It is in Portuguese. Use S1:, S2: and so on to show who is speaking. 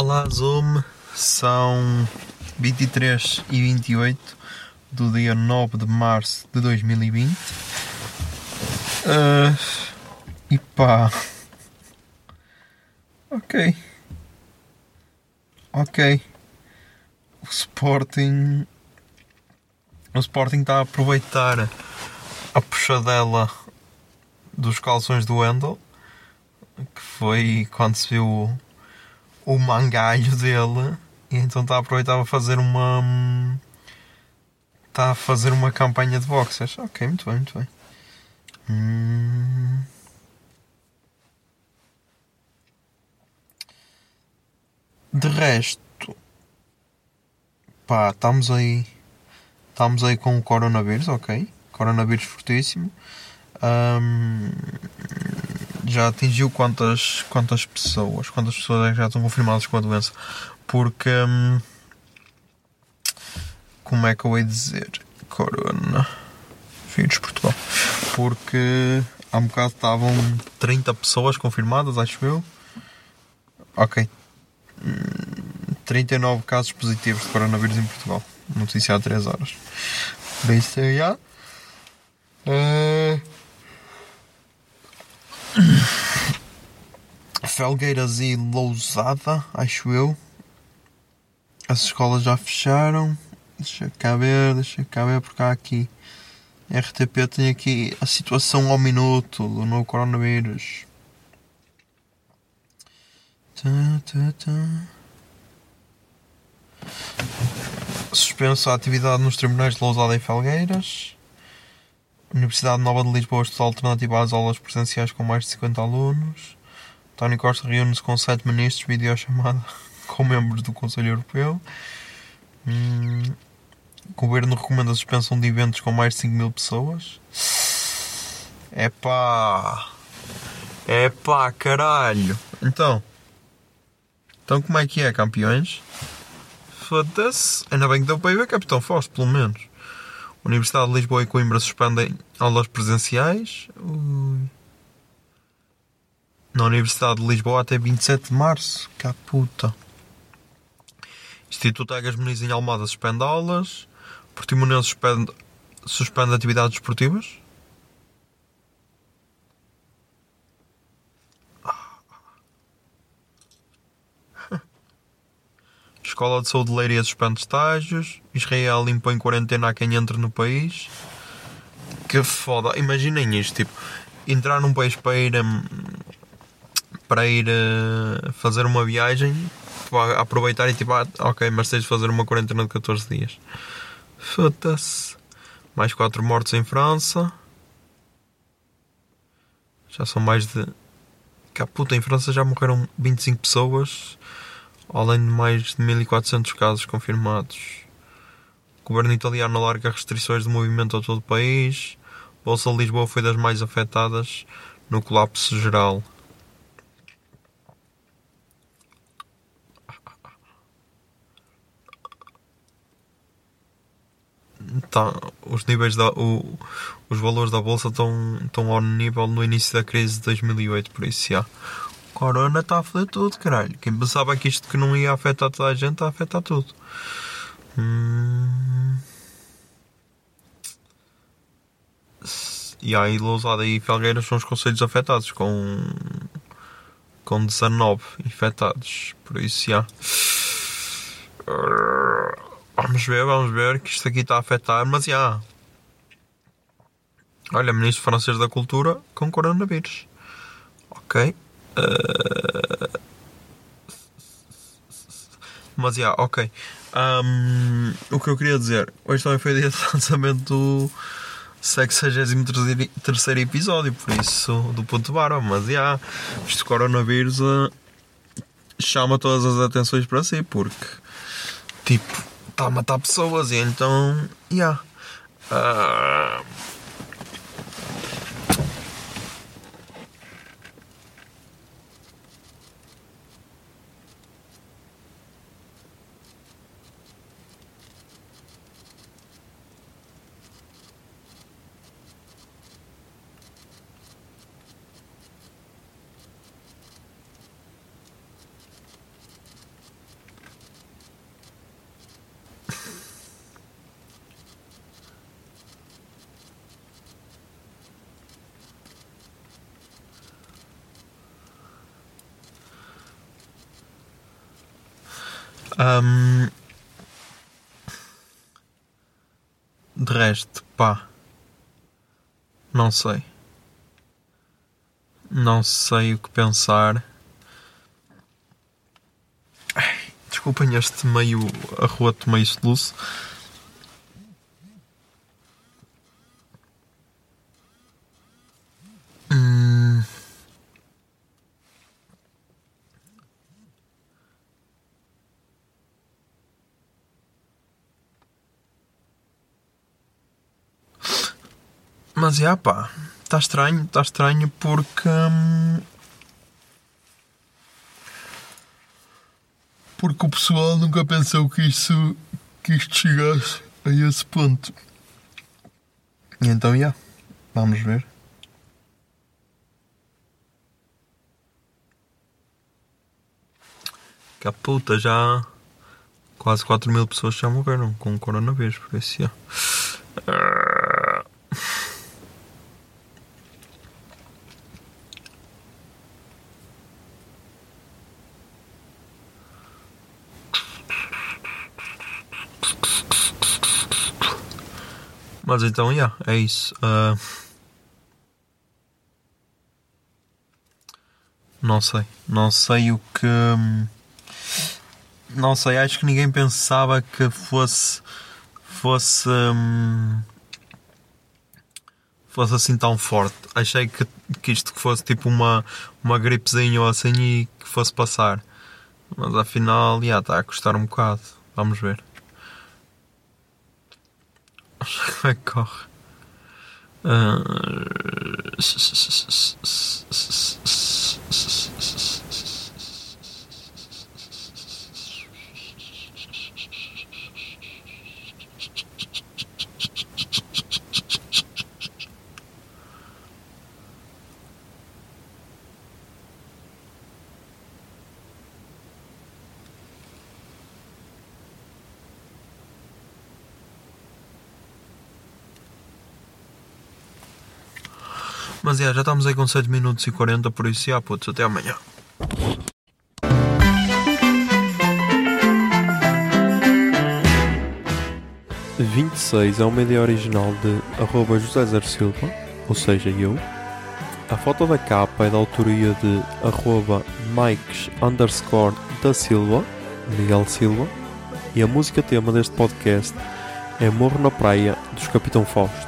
S1: Olá Zoom, são 23 e 28 do dia 9 de março de 2020 Ah, e pá, ok, ok, o Sporting, o Sporting está a aproveitar a puxadela dos calções do Wendel, que foi quando se viu o- mangalho dele. E então está a aproveitar para fazer uma está a fazer uma campanha de boxers. Ok muito bem muito bem. Hum. de resto pá estamos aí estamos aí com o coronavírus ok. Coronavírus fortíssimo. Hum, já atingiu quantas, quantas pessoas? Quantas pessoas é já estão confirmadas com a doença? Porque. hum, como é que eu de dizer? Corona. Vírus Portugal. Porque há um bocado estavam 30 pessoas confirmadas, acho eu. Ok. Hum, 39 casos positivos de coronavírus em Portugal. Notícia há 3 horas. Por isso, já. Eh, Felgueiras e Lousada, acho eu. As escolas já fecharam. Deixa cá ver, deixa cá ver porque há aqui. RTP tem aqui a situação ao minuto do novo coronavírus. Tá, tá, tá. Suspensa a atividade nos tribunais de Lousada e Felgueiras. Universidade Nova de Lisboa estuda alternativa às aulas presenciais com mais de 50 alunos. António Costa reúne-se com sete ministros, videochamada com membros do Conselho Europeu. Hum, Governo recomenda a suspensão de eventos com mais de 5 mil pessoas. Epá! Epá, caralho! Então, então como é que é, campeões? Foda-se! Ainda bem que deu para ir ver Capitão Fausto, pelo menos. Universidade de Lisboa e Coimbra suspendem aulas presenciais. Na Universidade de Lisboa até 27 de março. Que puta. Instituto Egas Muniz em Almada suspende aulas. Portimonense suspende, suspende atividades esportivas. Escola de Saúde de Leiria suspende estágios. Israel impõe quarentena a quem entra no país. Que foda. Imaginem isto, tipo, entrar num país para ir hum, para ir eh, fazer uma viagem, aproveitar e tipo, ah, ok, mas tens de fazer uma quarentena de 14 dias. Foda-se. Mais 4 mortos em França. Já são mais de. Que a puta, em França já morreram 25 pessoas além de mais de 1400 casos confirmados. O governo italiano alarga restrições de movimento a todo o país. A Bolsa de Lisboa foi das mais afetadas no colapso geral. Tá, os níveis da, o- os valores da bolsa estão, estão ao nível no início da crise de 2008, por isso já. Corona está a foder tudo, caralho. Quem pensava que isto que não ia afetar toda a gente, está a afetar tudo. Hum... E aí Lousada e Felgueiras são os conselhos afetados, com, com 19 infectados. Por isso, já. Vamos ver, vamos ver que isto aqui está a afetar, mas já. Olha, Ministro Francês da Cultura com coronavírus. Ok. Mas já, ok. Um, o que eu queria dizer, hoje também foi dia de lançamento do 63 episódio, por isso, do ponto barba. Mas já, isto coronavírus uh, chama todas as atenções para si, porque tipo, está a matar pessoas e então, já. Uh, Um, de resto, pá, não sei. Não sei o que pensar. Desculpem este meio arroto, meio soluço. Hum. Mas já pá, está estranho, está estranho porque. hum, porque o pessoal nunca pensou que isso. que isto chegasse a esse ponto. Então já, vamos ver. Que a puta já. Quase 4 mil pessoas já morreram com coronavírus, por isso já. Mas então, yeah, é isso. Ah, não sei. Não sei o que. hum, Não sei, acho que ninguém pensava que fosse. fosse. hum, fosse assim tão forte. Achei que, que isto fosse tipo uma, uma gripezinha ou assim e que fosse passar. Mas afinal, já está a custar um bocado. Vamos ver. Como é Mas yeah, já estamos aí com 7 minutos e 40, por isso, já, putz, até amanhã.
S2: de 26 é uma ideia original de arroba José Zer Silva, ou seja, eu. A foto da capa é da autoria de arroba Mikes underscore da Silva, Miguel Silva, e a música tema deste podcast é Morro na Praia dos Capitão Fausto.